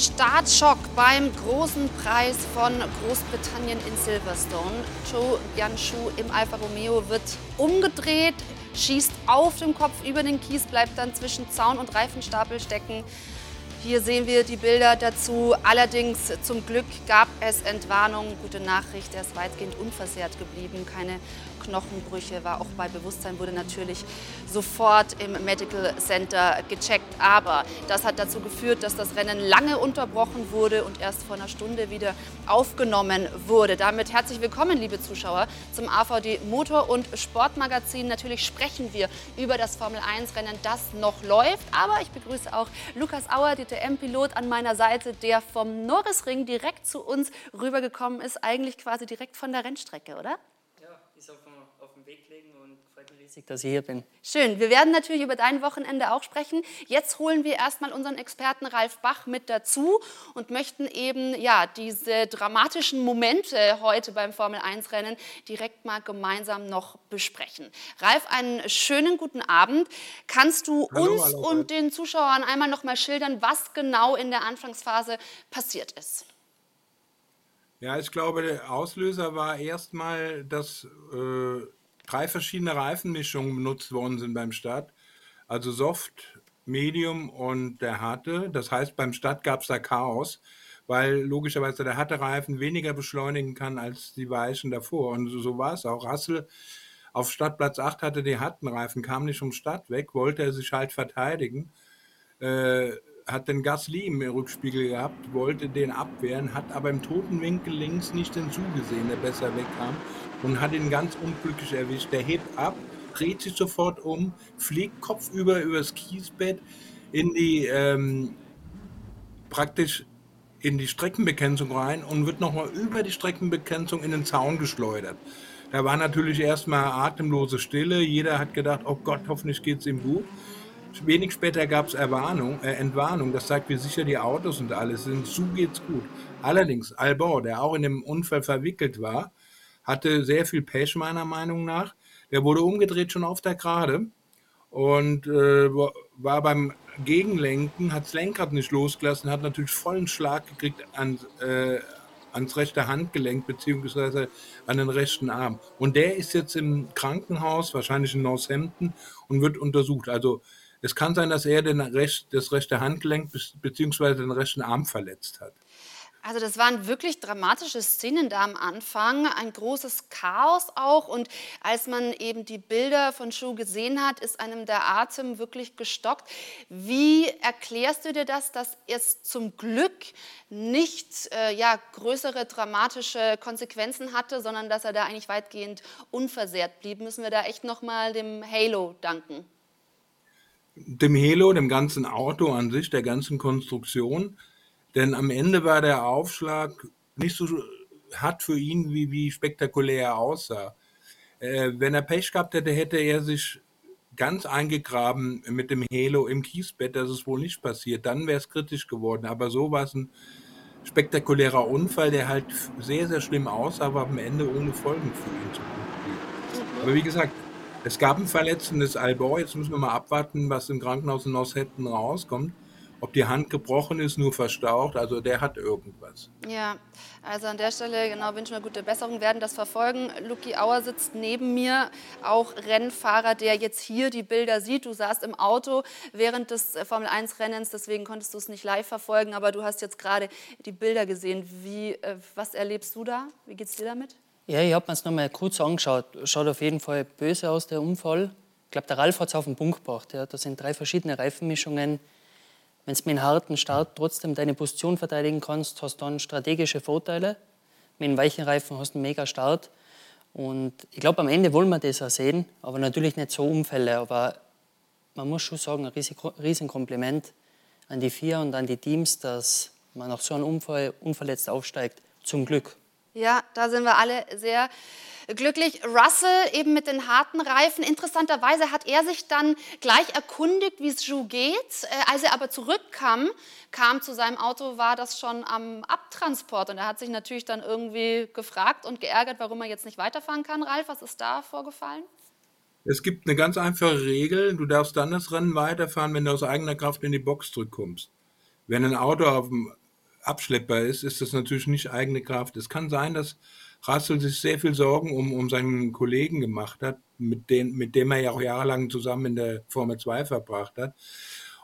Startschock beim großen Preis von Großbritannien in Silverstone. Zhou Yanshu im Alfa Romeo wird umgedreht, schießt auf dem Kopf über den Kies, bleibt dann zwischen Zaun und Reifenstapel stecken. Hier sehen wir die Bilder dazu. Allerdings zum Glück gab es Entwarnung. Gute Nachricht, er ist weitgehend unversehrt geblieben. Keine Knochenbrüche, war auch bei Bewusstsein, wurde natürlich sofort im Medical Center gecheckt. Aber das hat dazu geführt, dass das Rennen lange unterbrochen wurde und erst vor einer Stunde wieder aufgenommen wurde. Damit herzlich willkommen, liebe Zuschauer, zum AVD Motor- und Sportmagazin. Natürlich sprechen wir über das Formel-1-Rennen, das noch läuft. Aber ich begrüße auch Lukas Auer, DTM-Pilot an meiner Seite, der vom Norrisring direkt zu uns rübergekommen ist, eigentlich quasi direkt von der Rennstrecke, oder? ist auf dem, auf dem Weg gelegen und freut mich riesig, dass ich hier bin. Schön. Wir werden natürlich über dein Wochenende auch sprechen. Jetzt holen wir erstmal unseren Experten Ralf Bach mit dazu und möchten eben ja, diese dramatischen Momente heute beim Formel-1-Rennen direkt mal gemeinsam noch besprechen. Ralf, einen schönen guten Abend. Kannst du hallo, uns hallo, und den Zuschauern einmal noch mal schildern, was genau in der Anfangsphase passiert ist? Ja, ich glaube, der Auslöser war erstmal, dass äh, drei verschiedene Reifenmischungen benutzt worden sind beim Start. Also Soft, Medium und der harte. Das heißt, beim Start gab es da Chaos, weil logischerweise der harte Reifen weniger beschleunigen kann als die weichen davor. Und so, so war es auch. Russell auf Startplatz 8 hatte die harten Reifen, kam nicht vom Start weg, wollte er sich halt verteidigen. Äh, hat den Gasly im Rückspiegel gehabt, wollte den abwehren, hat aber im toten Winkel links nicht den zugesehen, der besser wegkam und hat ihn ganz unglücklich erwischt. Der hebt ab, dreht sich sofort um, fliegt kopfüber übers Kiesbett in die ähm, praktisch in die Streckenbegrenzung rein und wird nochmal über die Streckenbegrenzung in den Zaun geschleudert. Da war natürlich erstmal atemlose Stille. Jeder hat gedacht, oh Gott, hoffentlich geht es ihm gut. Wenig später gab es äh, Entwarnung, das zeigt, wie sicher die Autos und alles sind. So geht's gut. Allerdings, Albon, der auch in dem Unfall verwickelt war, hatte sehr viel Pech, meiner Meinung nach. Der wurde umgedreht schon auf der Gerade und äh, war beim Gegenlenken, hat das Lenkrad nicht losgelassen, hat natürlich vollen Schlag gekriegt an, äh, ans rechte Handgelenk beziehungsweise an den rechten Arm. Und der ist jetzt im Krankenhaus, wahrscheinlich in Northampton, und wird untersucht. Also es kann sein, dass er den Rest, das rechte Handgelenk bzw. den rechten Arm verletzt hat. Also das waren wirklich dramatische Szenen da am Anfang, ein großes Chaos auch. Und als man eben die Bilder von Schuh gesehen hat, ist einem der Atem wirklich gestockt. Wie erklärst du dir das, dass es zum Glück nicht äh, ja, größere dramatische Konsequenzen hatte, sondern dass er da eigentlich weitgehend unversehrt blieb? Müssen wir da echt nochmal dem Halo danken? dem Helo, dem ganzen Auto an sich, der ganzen Konstruktion. Denn am Ende war der Aufschlag nicht so hart für ihn, wie, wie spektakulär er aussah. Äh, wenn er Pech gehabt hätte, hätte er sich ganz eingegraben mit dem Halo im Kiesbett. Das ist wohl nicht passiert. Dann wäre es kritisch geworden. Aber so war es ein spektakulärer Unfall, der halt sehr, sehr schlimm aussah, aber am Ende ohne Folgen für ihn zu. Aber wie gesagt, es gab ein verletzendes Albor. Jetzt müssen wir mal abwarten, was im Krankenhaus in Northampton rauskommt. Ob die Hand gebrochen ist, nur verstaucht, also der hat irgendwas. Ja, also an der Stelle genau wünschen wir gute Besserung, werden das verfolgen. Luki Auer sitzt neben mir, auch Rennfahrer, der jetzt hier die Bilder sieht. Du saßt im Auto während des Formel 1 Rennens, deswegen konntest du es nicht live verfolgen, aber du hast jetzt gerade die Bilder gesehen. Wie, äh, was erlebst du da? Wie geht es dir damit? Ja, ich habe mir es nochmal kurz angeschaut. Schaut auf jeden Fall böse aus, der Unfall. Ich glaube, der Ralf hat es auf den Punkt gebracht. Ja. Das sind drei verschiedene Reifenmischungen. Wenn du mit einem harten Start trotzdem deine Position verteidigen kannst, hast du dann strategische Vorteile. Mit einem weichen Reifen hast du einen mega Start. Und ich glaube, am Ende wollen wir das auch sehen, aber natürlich nicht so Unfälle. Aber man muss schon sagen, ein riesen Kompliment an die vier und an die Teams, dass man nach so einem Unfall unverletzt aufsteigt. Zum Glück. Ja, da sind wir alle sehr glücklich. Russell eben mit den harten Reifen. Interessanterweise hat er sich dann gleich erkundigt, wie es Jou geht. Äh, als er aber zurückkam, kam zu seinem Auto, war das schon am Abtransport. Und er hat sich natürlich dann irgendwie gefragt und geärgert, warum er jetzt nicht weiterfahren kann. Ralf, was ist da vorgefallen? Es gibt eine ganz einfache Regel. Du darfst dann das Rennen weiterfahren, wenn du aus eigener Kraft in die Box zurückkommst. Wenn ein Auto auf dem Abschlepper ist, ist das natürlich nicht eigene Kraft. Es kann sein, dass Russell sich sehr viel Sorgen um, um seinen Kollegen gemacht hat, mit, den, mit dem er ja auch jahrelang zusammen in der Formel 2 verbracht hat.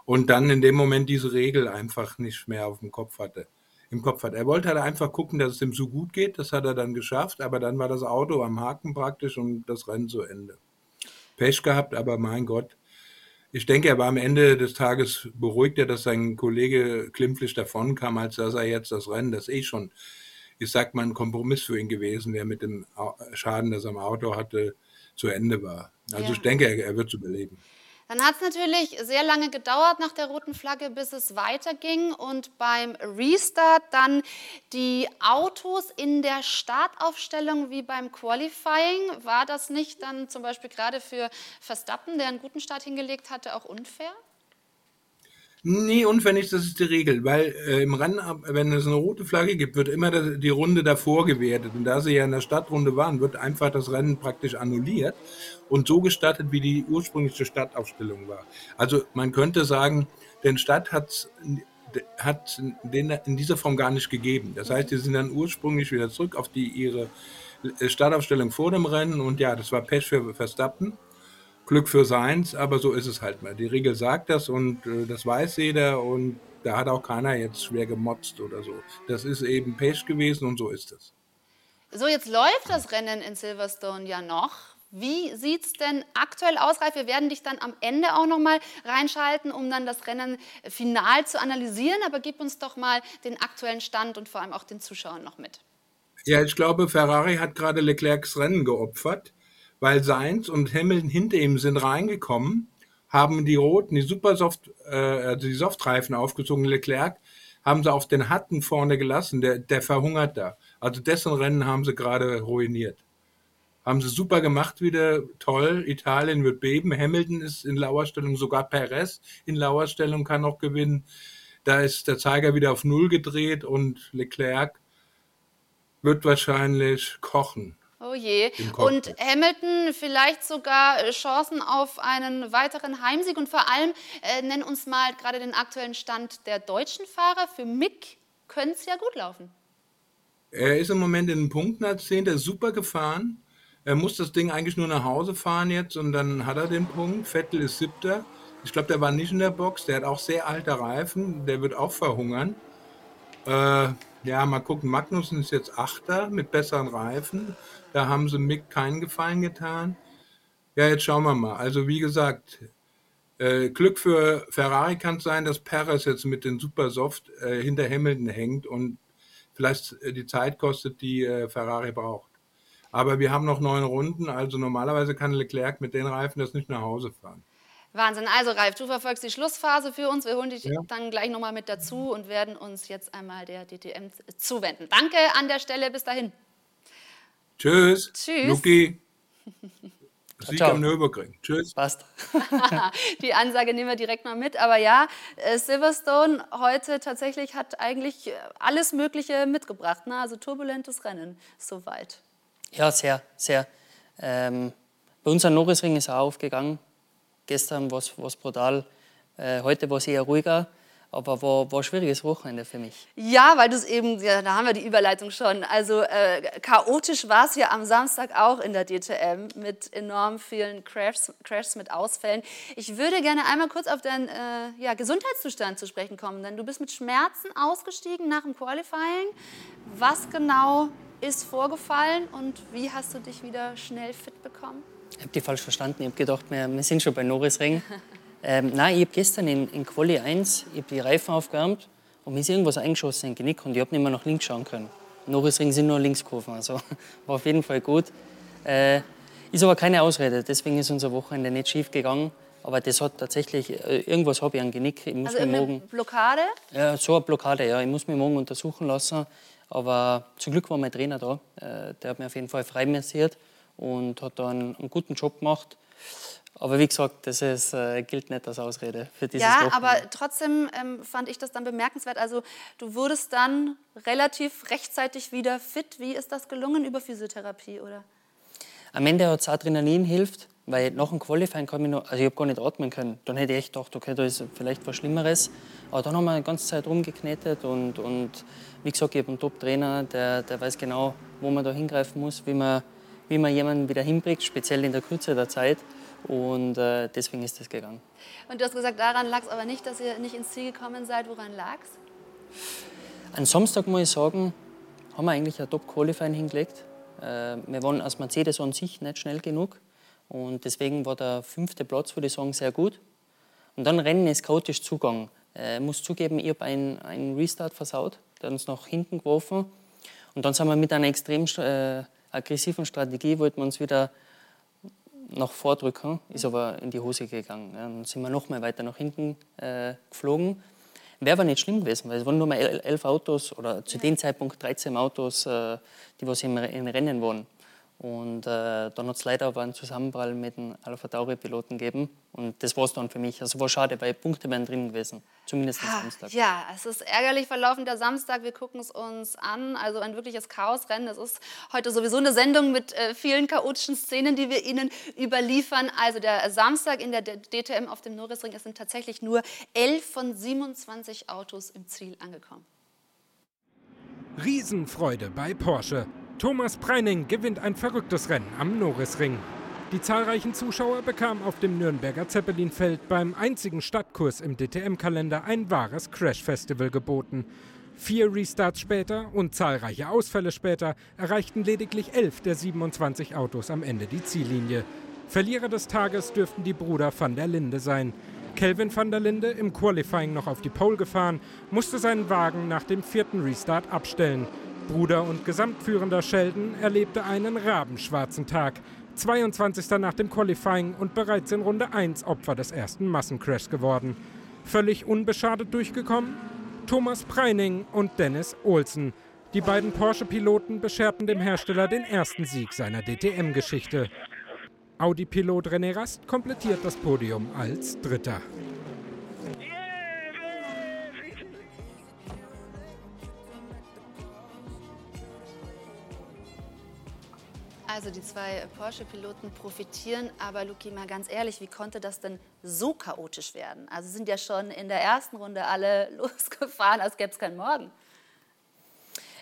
Und dann in dem Moment diese Regel einfach nicht mehr auf dem Kopf hatte. Im Kopf hat. Er wollte halt einfach gucken, dass es ihm so gut geht. Das hat er dann geschafft. Aber dann war das Auto am Haken praktisch und das Rennen zu Ende. Pech gehabt, aber mein Gott. Ich denke, er war am Ende des Tages beruhigter, dass sein Kollege klimpflich davonkam, als dass er jetzt das Rennen, das eh schon ich sag mal, ein Kompromiss für ihn gewesen, der mit dem Schaden, das er am Auto hatte, zu Ende war. Also ja. ich denke, er, er wird es überleben. Dann hat es natürlich sehr lange gedauert nach der roten Flagge, bis es weiterging und beim Restart dann die Autos in der Startaufstellung wie beim Qualifying. War das nicht dann zum Beispiel gerade für Verstappen, der einen guten Start hingelegt hatte, auch unfair? Nee, unfair das ist die Regel, weil äh, im Rennen, wenn es eine rote Flagge gibt, wird immer das, die Runde davor gewertet. Und da sie ja in der Stadtrunde waren, wird einfach das Rennen praktisch annulliert und so gestartet, wie die ursprüngliche Startaufstellung war. Also man könnte sagen, den Start hat hat den in dieser Form gar nicht gegeben. Das heißt, die sind dann ursprünglich wieder zurück auf die ihre Startaufstellung vor dem Rennen und ja, das war Pech für Verstappen. Glück für seins, aber so ist es halt mal. Die Regel sagt das und äh, das weiß jeder und da hat auch keiner jetzt schwer gemotzt oder so. Das ist eben Pech gewesen und so ist es. So, jetzt läuft das Rennen in Silverstone ja noch. Wie sieht es denn aktuell aus, Ralf? Wir werden dich dann am Ende auch noch mal reinschalten, um dann das Rennen final zu analysieren. Aber gib uns doch mal den aktuellen Stand und vor allem auch den Zuschauern noch mit. Ja, ich glaube, Ferrari hat gerade Leclercs Rennen geopfert weil Sainz und Hamilton hinter ihm sind reingekommen, haben die roten, die Supersoft, äh, also die Softreifen aufgezogen, Leclerc, haben sie auf den Hatten vorne gelassen, der, der verhungert da. Also dessen Rennen haben sie gerade ruiniert. Haben sie super gemacht wieder, toll. Italien wird beben. Hamilton ist in Lauerstellung, sogar Perez in Lauerstellung kann noch gewinnen. Da ist der Zeiger wieder auf Null gedreht und Leclerc wird wahrscheinlich kochen. Oh je. Und Hamilton vielleicht sogar äh, Chancen auf einen weiteren Heimsieg. Und vor allem äh, nenn uns mal gerade den aktuellen Stand der deutschen Fahrer. Für Mick könnte es ja gut laufen. Er ist im Moment in den Punkten als Zehnter super gefahren. Er muss das Ding eigentlich nur nach Hause fahren jetzt und dann hat er den Punkt. Vettel ist siebter. Ich glaube, der war nicht in der Box. Der hat auch sehr alte Reifen. Der wird auch verhungern. Äh, ja, mal gucken. Magnussen ist jetzt Achter mit besseren Reifen. Da haben sie Mick keinen Gefallen getan. Ja, jetzt schauen wir mal. Also wie gesagt, äh, Glück für Ferrari kann es sein, dass Perez jetzt mit den Supersoft äh, hinter Hamilton hängt und vielleicht äh, die Zeit kostet, die äh, Ferrari braucht. Aber wir haben noch neun Runden, also normalerweise kann Leclerc mit den Reifen das nicht nach Hause fahren. Wahnsinn. Also Ralf, du verfolgst die Schlussphase für uns. Wir holen dich ja. dann gleich nochmal mit dazu und werden uns jetzt einmal der DTM zuwenden. Danke an der Stelle. Bis dahin. Tschüss. Tschüss. Luki. Sieg am Nürburgring. Tschüss. Passt. Die Ansage nehmen wir direkt mal mit. Aber ja, äh, Silverstone heute tatsächlich hat eigentlich alles Mögliche mitgebracht. Ne? Also turbulentes Rennen, soweit. Ja, sehr, sehr. Ähm, bei uns am Norrisring ist auch aufgegangen. Gestern war es brutal. Äh, heute war es eher ruhiger aber war, war ein schwieriges Wochenende für mich. Ja, weil du es eben, ja, da haben wir die Überleitung schon. Also äh, chaotisch war es ja am Samstag auch in der DTM mit enorm vielen Crashs, Crashs mit Ausfällen. Ich würde gerne einmal kurz auf deinen äh, ja, Gesundheitszustand zu sprechen kommen, denn du bist mit Schmerzen ausgestiegen nach dem Qualifying. Was genau ist vorgefallen und wie hast du dich wieder schnell fit bekommen? Ich habe die falsch verstanden. Ich habe gedacht, wir, wir sind schon bei Norrisring. Ähm, nein, ich habe gestern in, in Quali 1 ich die Reifen aufgewärmt und mir ist irgendwas eingeschossen in den Genick und ich habe nicht mehr nach links schauen können. Norrisring sind nur Linkskurven, also war auf jeden Fall gut. Äh, ist aber keine Ausrede, deswegen ist unser Wochenende nicht schief gegangen. Aber das hat tatsächlich, äh, irgendwas habe ich am Genick. Ich muss also mir morgen, Blockade? Ja, so eine Blockade, ja. Ich muss mich morgen untersuchen lassen. Aber zum Glück war mein Trainer da. Äh, der hat mir auf jeden Fall freimassiert und hat da einen, einen guten Job gemacht. Aber wie gesagt, das ist, äh, gilt nicht als Ausrede für dieses Ja, Wochenende. aber trotzdem ähm, fand ich das dann bemerkenswert. Also du wurdest dann relativ rechtzeitig wieder fit. Wie ist das gelungen über Physiotherapie, oder? Am Ende hat es Adrenalin hilft. Weil nach dem Qualifying kann ich noch, also ich habe gar nicht atmen können. Dann hätte ich echt gedacht, okay, da ist vielleicht was Schlimmeres. Aber dann haben wir die ganze Zeit rumgeknetet und, und wie gesagt, ich habe einen Top-Trainer, der, der weiß genau, wo man da hingreifen muss, wie man, wie man jemanden wieder hinbringt, speziell in der Kürze der Zeit. Und äh, deswegen ist das gegangen. Und du hast gesagt, daran lag es aber nicht, dass ihr nicht ins Ziel gekommen seid. Woran lag es? Am Samstag muss ich sagen, haben wir eigentlich ein Top-Qualifying hingelegt. Äh, wir waren als Mercedes an sich nicht schnell genug. Und deswegen war der fünfte Platz, würde ich sagen, sehr gut. Und dann Rennen ist chaotisch zugegangen. Äh, ich muss zugeben, ich habe einen, einen Restart versaut, der hat uns nach hinten geworfen. Und dann sind wir mit einer extrem äh, aggressiven Strategie, wollten wir uns wieder nach vordrücken, ist aber in die Hose gegangen. Ja. Dann sind wir noch mal weiter nach hinten äh, geflogen. Wäre aber nicht schlimm gewesen, weil es waren nur mal elf Autos oder zu dem Zeitpunkt 13 Autos, äh, die was im, im Rennen waren. Und äh, dann hat es leider aber einen Zusammenprall mit dem Alpha Tauri-Piloten gegeben. Und das war es dann für mich. Also war schade, weil Punkte wären drin gewesen. Zumindest am Samstag. Ja, es ist ärgerlich verlaufen der Samstag. Wir gucken es uns an. Also ein wirkliches Chaosrennen. Es ist heute sowieso eine Sendung mit äh, vielen chaotischen Szenen, die wir Ihnen überliefern. Also der Samstag in der DTM auf dem Norrisring. Es sind tatsächlich nur 11 von 27 Autos im Ziel angekommen. Riesenfreude bei Porsche. Thomas Preining gewinnt ein verrücktes Rennen am Norrisring. Die zahlreichen Zuschauer bekamen auf dem Nürnberger Zeppelinfeld beim einzigen Stadtkurs im DTM-Kalender ein wahres Crash-Festival geboten. Vier Restarts später und zahlreiche Ausfälle später erreichten lediglich elf der 27 Autos am Ende die Ziellinie. Verlierer des Tages dürften die Brüder van der Linde sein. Kelvin van der Linde, im Qualifying noch auf die Pole gefahren, musste seinen Wagen nach dem vierten Restart abstellen. Bruder und Gesamtführender Sheldon erlebte einen rabenschwarzen Tag. 22. nach dem Qualifying und bereits in Runde 1 Opfer des ersten Massencrashs geworden. Völlig unbeschadet durchgekommen? Thomas Preining und Dennis Olsen. Die beiden Porsche-Piloten bescherten dem Hersteller den ersten Sieg seiner DTM-Geschichte. Audi-Pilot René Rast komplettiert das Podium als Dritter. Also die zwei Porsche-Piloten profitieren, aber Luki, mal ganz ehrlich, wie konnte das denn so chaotisch werden? Also sind ja schon in der ersten Runde alle losgefahren, als gäbe es keinen Morgen.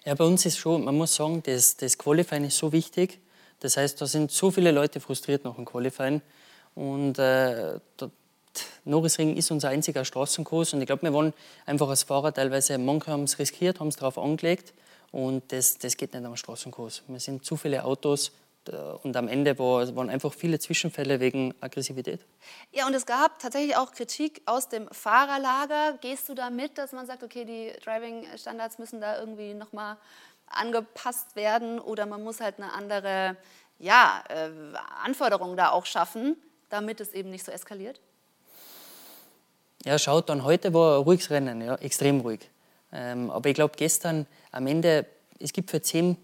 Ja, bei uns ist schon, man muss sagen, das, das Qualifying ist so wichtig. Das heißt, da sind so viele Leute frustriert nach dem Qualifying. Und äh, der Norrisring ist unser einziger Straßenkurs. Und ich glaube, wir waren einfach als Fahrer teilweise, manche haben es riskiert, haben es darauf angelegt. Und das, das geht nicht am Straßenkurs. Wir sind zu viele Autos, und am Ende waren einfach viele Zwischenfälle wegen Aggressivität. Ja, und es gab tatsächlich auch Kritik aus dem Fahrerlager. Gehst du da mit, dass man sagt, okay, die Driving-Standards müssen da irgendwie nochmal angepasst werden oder man muss halt eine andere ja, äh, Anforderung da auch schaffen, damit es eben nicht so eskaliert? Ja, schaut, dann heute war ein ruhiges Rennen, ja, extrem ruhig. Ähm, aber ich glaube, gestern am Ende, es gibt für 10,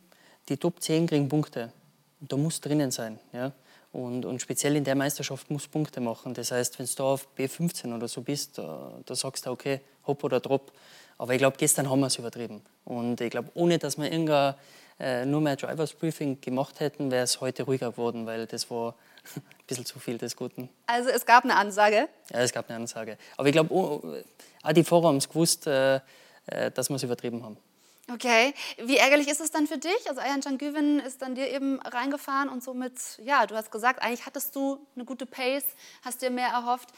die Top 10 kriegen Punkte da muss drinnen sein. Ja? Und, und, speziell in der Meisterschaft muss Punkte machen. Das heißt, wenn du da auf B15 oder so bist, da, da sagst du, okay, hopp oder drop. Aber ich glaube, gestern haben wir es übertrieben. Und ich glaube, ohne dass wir irgendein, äh, nur mehr Drivers Briefing gemacht hätten, wäre es heute ruhiger geworden, weil das war ein bisschen zu viel des Guten. Also es gab eine Ansage? Ja, es gab eine Ansage. Aber ich glaube, oh, auch die Fahrer haben es gewusst, äh, äh, dass wir es übertrieben haben. Okay, wie ärgerlich ist es dann für dich? Also Ayan Güven ist dann dir eben reingefahren und somit, ja, du hast gesagt, eigentlich hattest du eine gute Pace, hast dir mehr erhofft.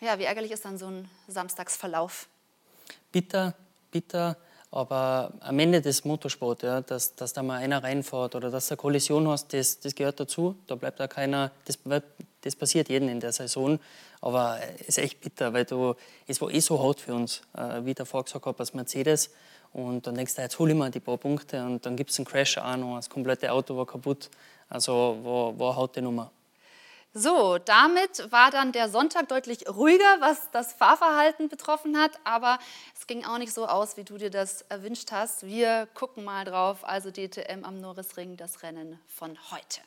Ja, wie ärgerlich ist dann so ein Samstagsverlauf? Bitter, bitter, aber am Ende des Motorsports, ja, dass, dass da mal einer reinfährt oder dass du eine Kollision hast, das, das gehört dazu. Da bleibt da keiner, das, das passiert jedem in der Saison. Aber es ist echt bitter, weil du, es war eh so hart für uns, äh, wie der vorher gesagt hat, als Mercedes. Und dann denkst du, jetzt hole ich mir die paar Punkte und dann gibt es einen Crash auch noch. Das komplette Auto war kaputt. Also war, war eine harte Nummer. So, damit war dann der Sonntag deutlich ruhiger, was das Fahrverhalten betroffen hat. Aber es ging auch nicht so aus, wie du dir das erwünscht hast. Wir gucken mal drauf. Also DTM am Norrisring, das Rennen von heute.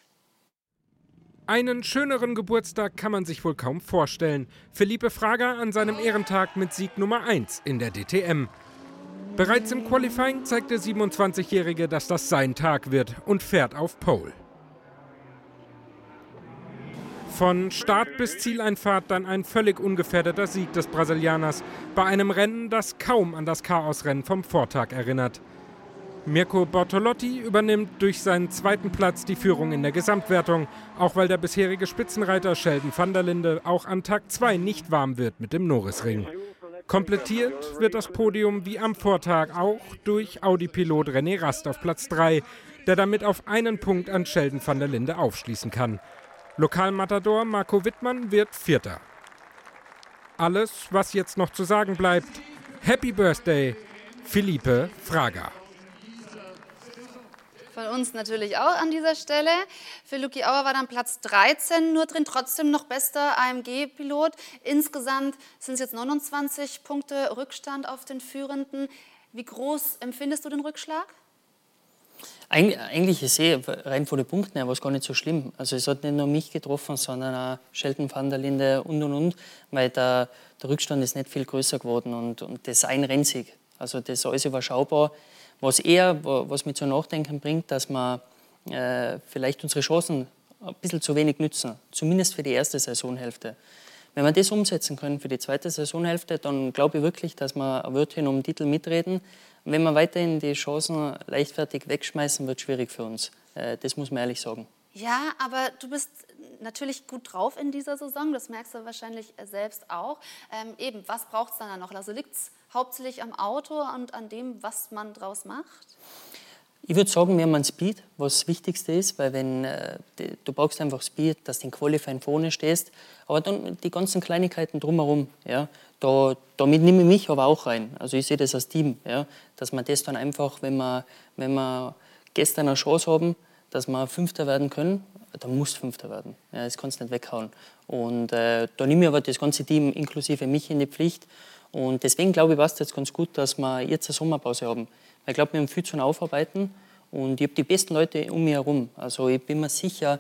Einen schöneren Geburtstag kann man sich wohl kaum vorstellen. Philippe Frager an seinem Ehrentag mit Sieg Nummer 1 in der DTM. Bereits im Qualifying zeigt der 27-Jährige, dass das sein Tag wird und fährt auf Pole. Von Start bis Zieleinfahrt dann ein völlig ungefährdeter Sieg des Brasilianers bei einem Rennen, das kaum an das Chaosrennen vom Vortag erinnert. Mirko Bortolotti übernimmt durch seinen zweiten Platz die Führung in der Gesamtwertung, auch weil der bisherige Spitzenreiter Sheldon van der Linde auch an Tag 2 nicht warm wird mit dem Norrisring. Komplettiert wird das Podium wie am Vortag auch durch Audi-Pilot René Rast auf Platz 3, der damit auf einen Punkt an Sheldon van der Linde aufschließen kann. Lokalmatador Marco Wittmann wird Vierter. Alles, was jetzt noch zu sagen bleibt, Happy Birthday, Philippe Fraga. Von uns natürlich auch an dieser Stelle. Für Luki Auer war dann Platz 13 nur drin, trotzdem noch bester AMG-Pilot. Insgesamt sind es jetzt 29 Punkte Rückstand auf den Führenden. Wie groß empfindest du den Rückschlag? Eig eigentlich ist eh rein von den Punkten her was gar nicht so schlimm. Also es hat nicht nur mich getroffen, sondern auch Sheldon van der Linde und und und, weil der, der Rückstand ist nicht viel größer geworden und, und das ein Rennsieg. Also das ist alles überschaubar. Was eher, was mich zu nachdenken bringt, dass wir äh, vielleicht unsere Chancen ein bisschen zu wenig nützen, zumindest für die erste Saisonhälfte. Wenn wir das umsetzen können für die zweite Saisonhälfte, dann glaube ich wirklich, dass wir Wörtchen um den Titel mitreden. Wenn wir weiterhin die Chancen leichtfertig wegschmeißen, wird es schwierig für uns. Äh, das muss man ehrlich sagen. Ja, aber du bist natürlich gut drauf in dieser Saison, das merkst du wahrscheinlich selbst auch. Ähm, eben, was braucht es dann noch? Also liegt es hauptsächlich am Auto und an dem, was man draus macht? Ich würde sagen, wir haben Speed, was das Wichtigste ist, weil wenn äh, du brauchst einfach Speed, dass du in Qualifying vorne stehst, aber dann die ganzen Kleinigkeiten drumherum, ja, da, damit nehme ich mich aber auch rein. Also ich sehe das als Team, ja, dass man das dann einfach, wenn wir, wenn wir gestern eine Chance haben, dass wir Fünfter werden können, dann muss Fünfter werden. Ja, das kannst du nicht weghauen. Und äh, da nehme ich aber das ganze Team inklusive mich in die Pflicht und deswegen glaube ich, passt jetzt ganz gut, dass wir jetzt eine Sommerpause haben. Weil ich glaube, wir haben viel zu aufarbeiten und ich habe die besten Leute um mich herum. Also ich bin mir sicher,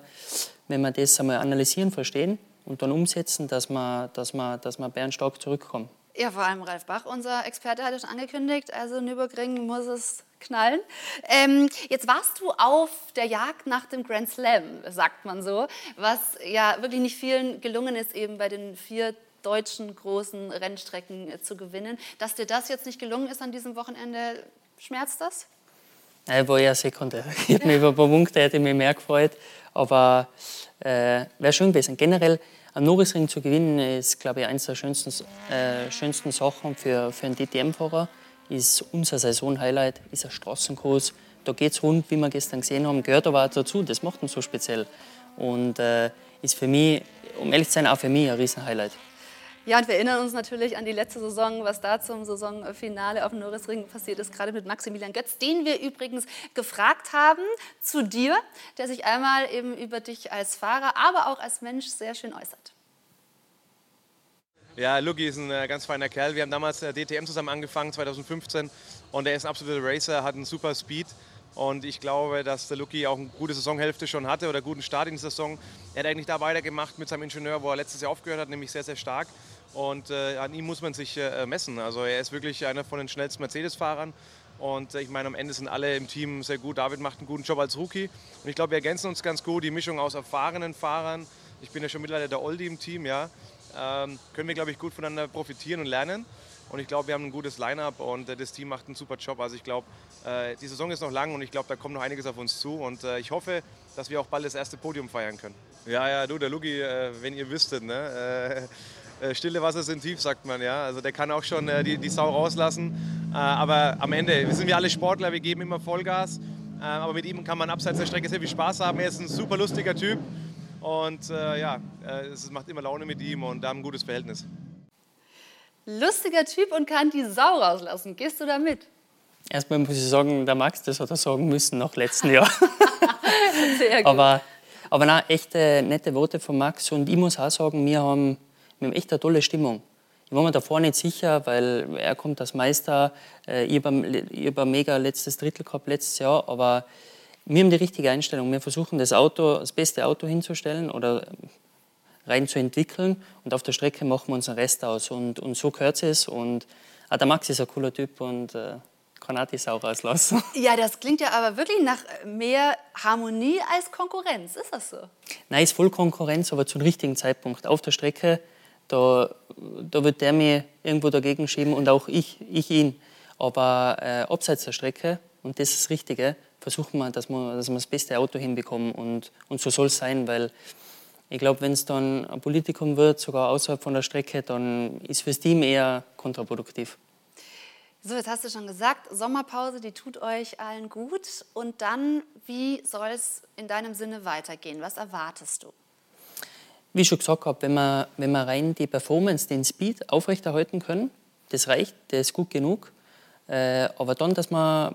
wenn wir das einmal analysieren, verstehen und dann umsetzen, dass wir, dass wir, dass wir bärenstark zurückkommen. Ja, vor allem Ralf Bach, unser Experte, hat schon angekündigt, also Nürburgring muss es knallen. Ähm, jetzt warst du auf der Jagd nach dem Grand Slam, sagt man so, was ja wirklich nicht vielen gelungen ist, eben bei den vier deutschen großen Rennstrecken äh, zu gewinnen. Dass dir das jetzt nicht gelungen ist an diesem Wochenende, schmerzt das? Ich war ja Sekunde. Ich hätte mich über ein paar Punkte hätte mich mehr gefreut. Aber äh, wäre schön gewesen. Generell, am Norrisring zu gewinnen, ist, glaube ich, eines der schönsten, äh, schönsten Sachen für, für einen DTM-Fahrer. Ist unser Saisonhighlight, ist ein Straßenkurs. Da geht es rund, wie wir gestern gesehen haben, gehört aber auch dazu. Das macht ihn so speziell. Und äh, ist für mich, um ehrlich zu sein, auch für mich ein Riesenhighlight. Ja, und wir erinnern uns natürlich an die letzte Saison, was da zum Saisonfinale auf dem Norrisring passiert ist, gerade mit Maximilian Götz, den wir übrigens gefragt haben zu dir, der sich einmal eben über dich als Fahrer, aber auch als Mensch sehr schön äußert. Ja, Lucky ist ein äh, ganz feiner Kerl. Wir haben damals äh, DTM zusammen angefangen, 2015. Und er ist ein absoluter Racer, hat einen super Speed. Und ich glaube, dass der Lucky auch eine gute Saisonhälfte schon hatte oder einen guten Start in die Saison. Er hat eigentlich da weitergemacht mit seinem Ingenieur, wo er letztes Jahr aufgehört hat, nämlich sehr, sehr stark. Und äh, an ihm muss man sich äh, messen. Also er ist wirklich einer von den schnellsten Mercedes-Fahrern. Und äh, ich meine, am Ende sind alle im Team sehr gut. David macht einen guten Job als Rookie. Und ich glaube, wir ergänzen uns ganz gut. Die Mischung aus erfahrenen Fahrern. Ich bin ja schon mittlerweile der Oldie im Team, ja. Ähm, können wir, glaube ich, gut voneinander profitieren und lernen. Und ich glaube, wir haben ein gutes Line-up und äh, das Team macht einen super Job. Also ich glaube, äh, die Saison ist noch lang und ich glaube, da kommt noch einiges auf uns zu. Und äh, ich hoffe, dass wir auch bald das erste Podium feiern können. Ja, ja, du, der Lugi, äh, wenn ihr wüsstet, ne? Äh, äh, stille Wasser sind tief, sagt man, ja. Also der kann auch schon die, die Sau rauslassen. aber am Ende, sind wir alle Sportler, wir geben immer Vollgas. aber mit ihm kann man abseits der Strecke sehr viel Spaß haben. Er ist ein super lustiger Typ. Und ja, es macht immer Laune mit ihm und da haben ein gutes Verhältnis. Lustiger Typ und kann die Sau rauslassen. Gehst du da mit? Erstmal muss ich sagen, der Max, das hat er sagen müssen nach letztem Jahr. Sehr gut. Aber, aber nein, echte nette Worte von Max. Und ich muss auch sagen, wir haben, wir haben echt eine tolle Stimmung. Ich war mir davor nicht sicher, weil er kommt als Meister. Äh, ich habe ein mega letztes Drittel gehabt letztes Jahr, aber wir haben die richtige Einstellung. Wir versuchen das Auto, das beste Auto hinzustellen oder rein zu entwickeln und auf der Strecke machen wir unseren Rest aus. Und, und so gehört es. Und auch der Max ist ein cooler Typ und äh, kann auch die Sau rauslassen. Ja, das klingt ja aber wirklich nach mehr Harmonie als Konkurrenz. Ist das so? Nein, ist voll Konkurrenz, aber zum richtigen Zeitpunkt. Auf der Strecke, da, da wird der mir irgendwo dagegen schieben und auch ich, ich ihn. Aber äh, abseits der Strecke, und das ist das Richtige, versuchen wir, dass wir, dass wir das beste Auto hinbekommen. Und, und so soll es sein, weil ich glaube, wenn es dann ein Politikum wird, sogar außerhalb von der Strecke, dann ist fürs Team eher kontraproduktiv. So, jetzt hast du schon gesagt, Sommerpause, die tut euch allen gut. Und dann, wie soll es in deinem Sinne weitergehen? Was erwartest du? Wie ich schon gesagt habe, wenn wir, wenn wir rein die Performance, den Speed aufrechterhalten können, das reicht, der ist gut genug. Äh, aber dann, dass wir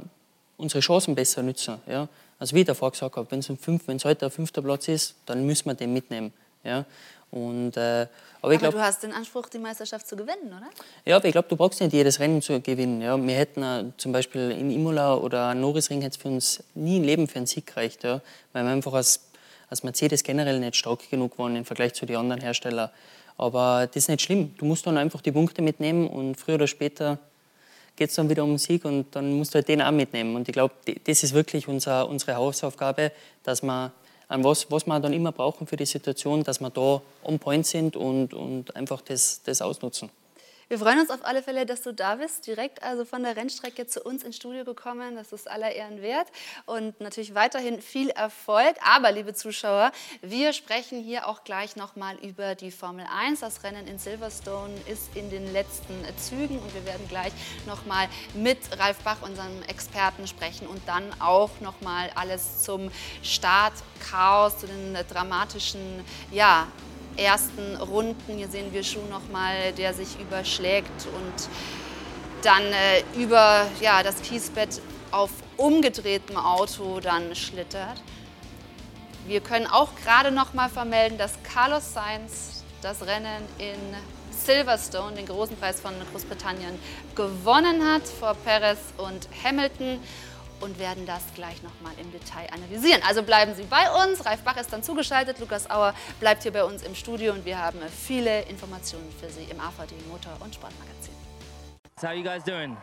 unsere Chancen besser nutzen. Ja? Also wie ich davor gesagt habe, wenn es fünf, wenn es heute der fünfte Platz ist, dann müssen wir den mitnehmen. Ja? Und, äh, aber, aber glaub, du hast den Anspruch, die Meisterschaft zu gewinnen, oder? Ja, aber ich glaube, du brauchst nicht jedes Rennen zu gewinnen. Ja. Wir hätten äh, zum Beispiel in Imola oder Norrisring hätte es für uns nie im Leben für einen Sieg gereicht, ja. weil wir einfach als, als Mercedes generell nicht stark genug waren im Vergleich zu den anderen Herstellern. Aber das ist nicht schlimm. Du musst dann einfach die Punkte mitnehmen und früher oder später geht es dann wieder um Sieg und dann musst du halt den auch mitnehmen. Und ich glaube, das ist wirklich unser, unsere Hausaufgabe, dass wir an was, was wir dann immer brauchen für die Situation, dass wir da on point sind und, und einfach das, das ausnutzen. Wir freuen uns auf alle Fälle, dass du da bist, direkt also von der Rennstrecke zu uns ins Studio gekommen. Das ist aller Ehren wert und natürlich weiterhin viel Erfolg. Aber, liebe Zuschauer, wir sprechen hier auch gleich nochmal über die Formel 1. Das Rennen in Silverstone ist in den letzten Zügen und wir werden gleich nochmal mit Ralf Bach, unserem Experten, sprechen und dann auch nochmal alles zum Startchaos, zu den dramatischen, ja, ersten Runden. Hier sehen wir Schuh nochmal, der sich überschlägt und dann äh, über ja, das Kiesbett auf umgedrehtem Auto dann schlittert. Wir können auch gerade noch mal vermelden, dass Carlos Sainz das Rennen in Silverstone, den großen Preis von Großbritannien, gewonnen hat vor Perez und Hamilton und werden das gleich nochmal im Detail analysieren. Also bleiben Sie bei uns. Ralf Bach ist dann zugeschaltet. Lukas Auer bleibt hier bei uns im Studio und wir haben viele Informationen für Sie im AVD Motor- und Sportmagazin. How you guys doing?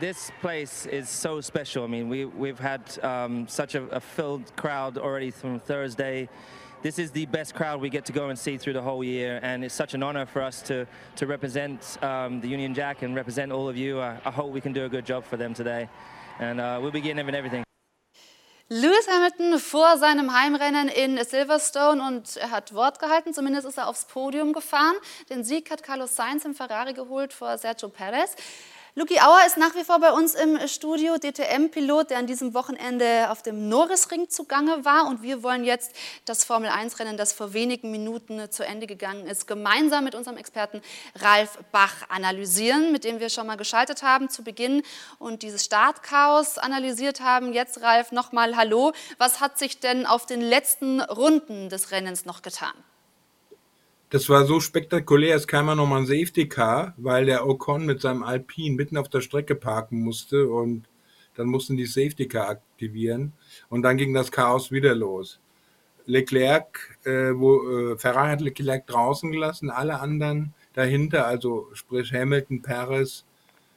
This place is so special. I mean, we, we've had um, such a, a filled crowd already from Thursday. This is the best crowd we get to go and see through the whole year, and it's such an honor for us to, to represent um, the Union Jack and represent all of you. I, I, hope we can do a good job for them today, and uh, we'll be getting in everything. Lewis Hamilton vor seinem Heimrennen in Silverstone und er hat Wort gehalten, zumindest ist er aufs Podium gefahren. Den Sieg hat Carlos Sainz im Ferrari geholt vor Sergio Perez. Luki Auer ist nach wie vor bei uns im Studio, DTM-Pilot, der an diesem Wochenende auf dem Norrisring zugange war. Und wir wollen jetzt das Formel-1-Rennen, das vor wenigen Minuten zu Ende gegangen ist, gemeinsam mit unserem Experten Ralf Bach analysieren, mit dem wir schon mal geschaltet haben zu Beginn und dieses Startchaos analysiert haben. Jetzt, Ralf, nochmal Hallo. Was hat sich denn auf den letzten Runden des Rennens noch getan? Das war so spektakulär, es kam ja nochmal ein Safety Car, weil der Ocon mit seinem Alpine mitten auf der Strecke parken musste und dann mussten die Safety Car aktivieren und dann ging das Chaos wieder los. Leclerc, äh, wo, äh, Ferrari hat Leclerc draußen gelassen, alle anderen dahinter, also sprich Hamilton, Perez,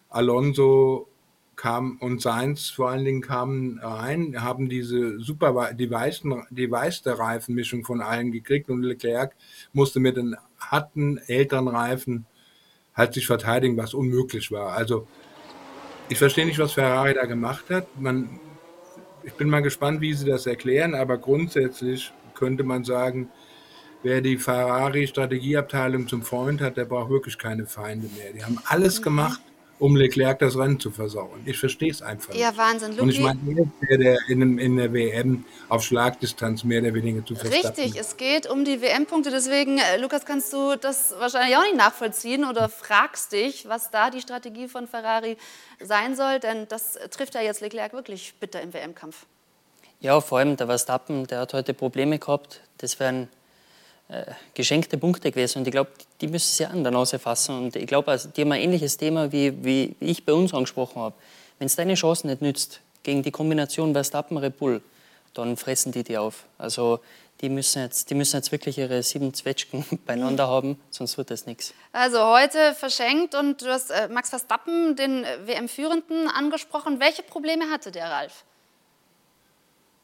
Alonso kam und Sainz vor allen Dingen kamen rein, haben diese super, die, weißen, die weiße Reifenmischung von allen gekriegt und Leclerc musste mit den harten, älteren Reifen halt sich verteidigen, was unmöglich war. Also ich verstehe nicht, was Ferrari da gemacht hat. Man, ich bin mal gespannt, wie sie das erklären, aber grundsätzlich könnte man sagen, wer die Ferrari-Strategieabteilung zum Freund hat, der braucht wirklich keine Feinde mehr. Die haben alles mhm. gemacht, um Leclerc das Rennen zu versauen. Ich verstehe es einfach Ja, Wahnsinn. Luki. Und ich meine, der, der in, in, der WM auf Schlagdistanz mehr oder weniger zu verstappen. Richtig, es geht um die WM-Punkte. Deswegen, äh, Lukas, kannst du das wahrscheinlich auch nicht nachvollziehen oder fragst dich, was da die Strategie von Ferrari sein soll. Denn das trifft ja jetzt Leclerc wirklich bitter im WM-Kampf. Ja, vor allem der Verstappen, der hat heute Probleme gehabt. Das wären äh, geschenkte Punkte gewesen. Und ich glaube, die müssen sie an der Nase fassen. Und ich glaube, also, die haben ein ähnliches Thema, wie, wie ich bei uns angesprochen habe. Wenn es deine Chancen nicht nützt, gegen die Kombination Verstappen-Red Bull, dann fressen die die auf. Also die müssen jetzt, die müssen jetzt wirklich ihre sieben Zwetschgen beieinander haben, sonst wird das nichts. Also heute verschenkt und du hast äh, Max Verstappen, den äh, WM-Führenden, angesprochen. Welche Probleme hatte der Ralf?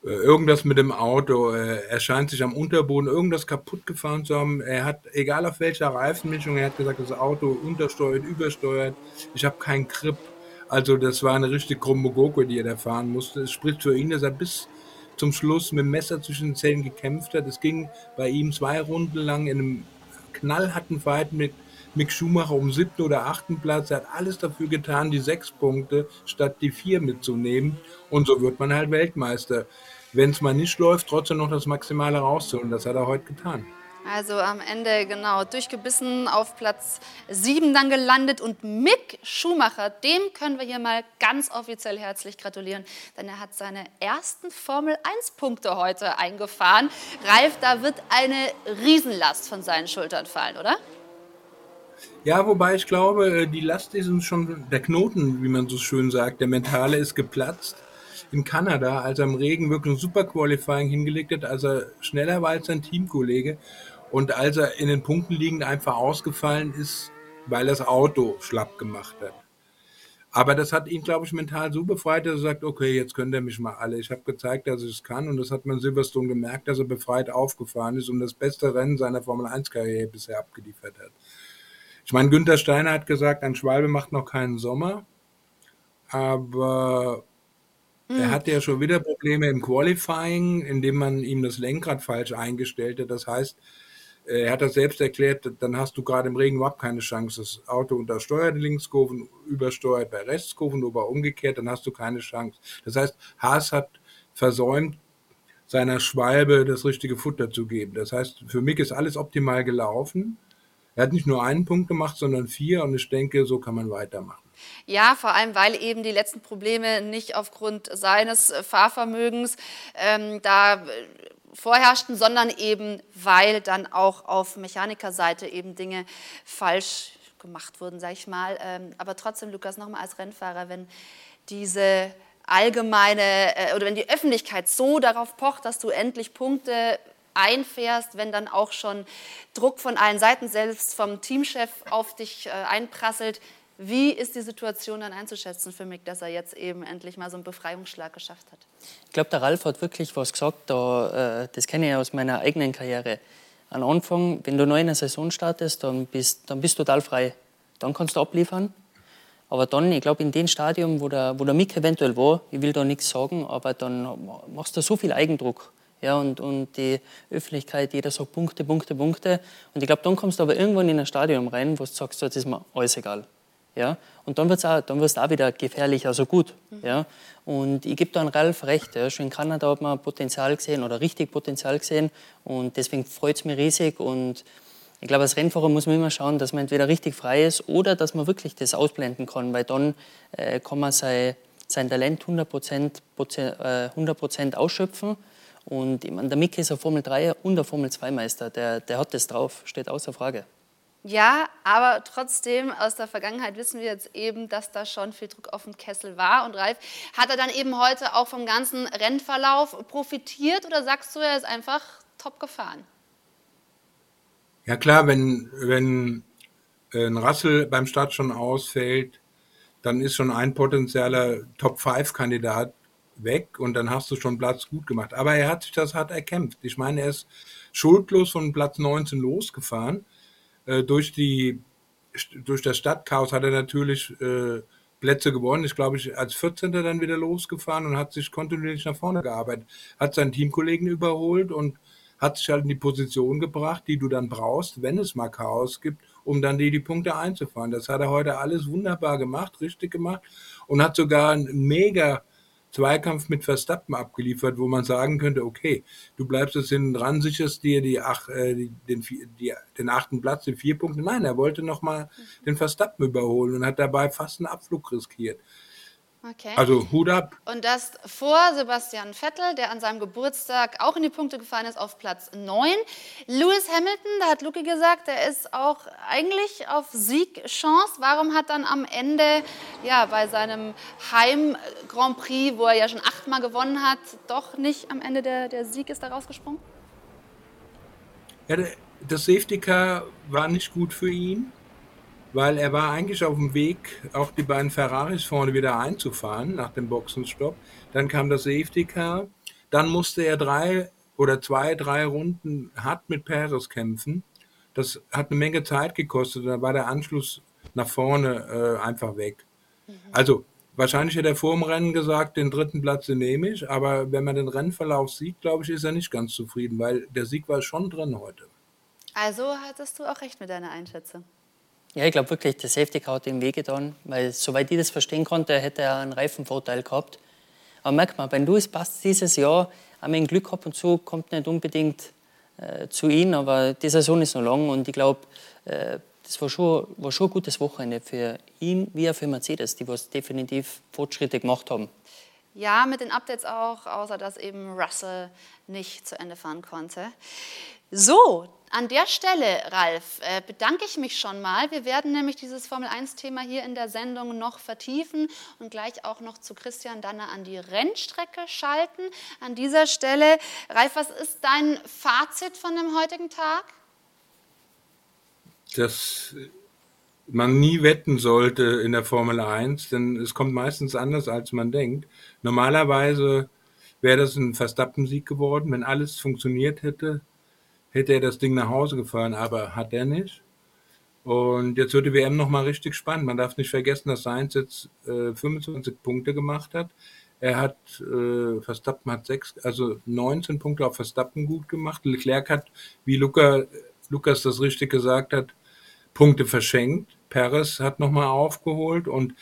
Äh, irgendwas mit dem Auto. Äh, er scheint sich am Unterboden irgendwas kaputt gefahren zu haben. Er hat, egal auf welcher Reifenmischung, er hat gesagt, das Auto untersteuert, übersteuert. Ich habe keinen Grip. Also das war eine richtig krumme Gurke, die er da fahren musste. Es spricht für ihn, dass er bis zum Schluss mit dem Messer zwischen den Zähnen gekämpft hat. Es ging bei ihm zwei Runden lang in einem knallharten Fight mit Mick Schumacher um siebten oder achten Platz. Er hat alles dafür getan, die sechs Punkte statt die vier mitzunehmen. Und so wird man halt Weltmeister. Wenn es mal nicht läuft, trotzdem noch das Maximale rauszuholen. Das hat er heute getan. Also am Ende genau durchgebissen auf Platz 7 dann gelandet und Mick Schumacher, dem können wir hier mal ganz offiziell herzlich gratulieren, denn er hat seine ersten Formel 1 Punkte heute eingefahren. Ralf, da wird eine Riesenlast von seinen Schultern fallen, oder? Ja, wobei ich glaube, äh, die Last ist uns schon, der Knoten, wie man so schön sagt, der mentale ist geplatzt. In Kanada, als er im Regen wirklich ein super Qualifying hingelegt hat, als er schneller war als sein Teamkollege und als er in den Punkten liegend einfach ausgefallen ist, weil das Auto schlapp gemacht hat. Aber das hat ihn, glaube ich, mental so befreit, dass er sagt, okay, jetzt könnt ihr mich mal alle. Ich habe gezeigt, dass ich es kann und das hat man Silverstone gemerkt, dass er befreit aufgefahren ist und das beste Rennen seiner Formel-1-Karriere bisher abgeliefert hat. Ich meine, Günther Steiner hat gesagt, ein Schwalbe macht noch keinen Sommer, aber hm. er hatte ja schon wieder Probleme im Qualifying, indem man ihm das Lenkrad falsch eingestellt hat. Das heißt, äh, er hat das selbst erklärt, dann hast du gerade im Regen überhaupt keine Chance. Das Auto untersteuert Linkskurven, übersteuert bei Rechtskurven, aber umgekehrt, dann hast du keine Chance. Das heißt, Haas hat versäumt, seiner Schwalbe das richtige Futter zu geben. Das heißt, für Mick ist alles optimal gelaufen. Er hat nicht nur einen Punkt gemacht, sondern vier und ich denke, so kann man weitermachen. Ja, vor allem, weil eben die letzten Probleme nicht aufgrund seines Fahrvermögens ähm, da vorherrschten, sondern eben, weil dann auch auf Mechanikerseite eben Dinge falsch gemacht wurden, sage ich mal. Ähm, aber trotzdem, Lukas, nochmal als Rennfahrer, wenn diese allgemeine äh, oder wenn die Öffentlichkeit so darauf pocht, dass du endlich Punkte einfährst, wenn dann auch schon Druck von allen Seiten, selbst vom Teamchef auf dich äh, einprasselt, wie ist die Situation dann einzuschätzen für Mick, dass er jetzt eben endlich mal so einen Befreiungsschlag geschafft hat? Ich glaube, der Ralf hat wirklich was gesagt. Da, äh, das kenne ich aus meiner eigenen Karriere. Am Anfang, wenn du neu in einer Saison startest, dann bist, dann bist du total frei. Dann kannst du abliefern. Aber dann, ich glaube, in dem Stadium, wo der, wo der Mick eventuell war, ich will da nichts sagen, aber dann machst du so viel Eigendruck. Ja, und, und die Öffentlichkeit, jeder sagt Punkte, Punkte, Punkte. Und ich glaube, dann kommst du aber irgendwann in ein Stadium rein, wo du sagst, jetzt ist mir alles egal. Ja? Und dann wird es auch, auch wieder gefährlich, also gut. Mhm. Ja? Und ich gebe da an Ralf recht. Ja? Schon in Kanada hat man Potenzial gesehen oder richtig Potenzial gesehen. Und deswegen freut es mich riesig. Und ich glaube, als Rennfahrer muss man immer schauen, dass man entweder richtig frei ist oder dass man wirklich das ausblenden kann, weil dann äh, kann man sein, sein Talent 100%, äh, 100 ausschöpfen. Und ich meine, der Mick ist ein Formel 3 und ein Formel 2 Meister. Der, der hat das drauf, steht außer Frage. Ja, aber trotzdem aus der Vergangenheit wissen wir jetzt eben, dass da schon viel Druck auf dem Kessel war. Und Ralf, hat er dann eben heute auch vom ganzen Rennverlauf profitiert oder sagst du, er ist einfach top gefahren? Ja klar, wenn, wenn äh, ein Rassel beim Start schon ausfällt, dann ist schon ein potenzieller Top-5-Kandidat weg und dann hast du schon Platz gut gemacht. Aber er hat sich das hart erkämpft. Ich meine, er ist schuldlos von Platz 19 losgefahren äh, durch, die, durch das Stadtchaos hat er natürlich äh, Plätze gewonnen. Ich glaube, ich als 14. dann wieder losgefahren und hat sich kontinuierlich nach vorne gearbeitet. Hat seinen Teamkollegen überholt und hat sich halt in die Position gebracht, die du dann brauchst, wenn es mal Chaos gibt, um dann die, die Punkte einzufahren. Das hat er heute alles wunderbar gemacht, richtig gemacht und hat sogar ein mega Zweikampf mit Verstappen abgeliefert, wo man sagen könnte, okay, du bleibst jetzt hinten dran, sicherst dir die ach, äh, den, die, den achten Platz, den vier Punkte. Nein, er wollte nochmal den Verstappen überholen und hat dabei fast einen Abflug riskiert. Okay. Also Hut ab. Und das vor Sebastian Vettel, der an seinem Geburtstag auch in die Punkte gefallen ist, auf Platz 9. Lewis Hamilton, da hat Luki gesagt, der ist auch eigentlich auf Siegchance. Warum hat dann am Ende, ja, bei seinem Heim-Grand Prix, wo er ja schon achtmal gewonnen hat, doch nicht am Ende der, der Sieg ist da rausgesprungen? Ja, das Safety Car war nicht gut für ihn weil er war eigentlich auf dem Weg, auch die beiden Ferraris vorne wieder einzufahren nach dem Boxenstopp. Dann kam das Safety Car. Dann musste er drei oder zwei, drei Runden hart mit Perez kämpfen. Das hat eine Menge Zeit gekostet. Da war der Anschluss nach vorne äh, einfach weg. Mhm. Also wahrscheinlich hätte er vor dem Rennen gesagt, den dritten Platz nehme ich. Aber wenn man den Rennverlauf sieht, glaube ich, ist er nicht ganz zufrieden, weil der Sieg war schon drin heute. Also hattest du auch recht mit deiner Einschätzung. Ja, ich glaube wirklich, der Safety Car hat ihm wehgetan, weil soweit ich das verstehen konnte, hätte er einen Reifenvorteil gehabt. Aber merkt man, bei Lewis passt dieses Jahr, haben wir Glück ab und zu, kommt nicht unbedingt äh, zu ihm, aber die Saison ist noch lang und ich glaube, äh, das war schon, war schon ein gutes Wochenende für ihn wie auch für Mercedes, die was definitiv Fortschritte gemacht haben. Ja, mit den Updates auch, außer dass eben Russell nicht zu Ende fahren konnte. So, an der Stelle, Ralf, äh, bedanke ich mich schon mal. Wir werden nämlich dieses Formel-1-Thema hier in der Sendung noch vertiefen und gleich auch noch zu Christian Danner an die Rennstrecke schalten. An dieser Stelle, Ralf, was ist dein Fazit von dem heutigen Tag? Dass man nie wetten sollte in der Formel 1, denn es kommt meistens anders, als man denkt. Normalerweise wäre das ein Verstappen-Sieg geworden, wenn alles funktioniert hätte hätte er das Ding nach Hause gefahren, aber hat er nicht. Und jetzt wird die WM nochmal richtig spannend. Man darf nicht vergessen, dass Sainz jetzt äh, 25 Punkte gemacht hat. Er hat, äh, Verstappen hat sechs, also 19 Punkte auf Verstappen gut gemacht. Leclerc hat, wie Luca, Lukas das richtig gesagt hat, Punkte verschenkt. Perez hat nochmal aufgeholt und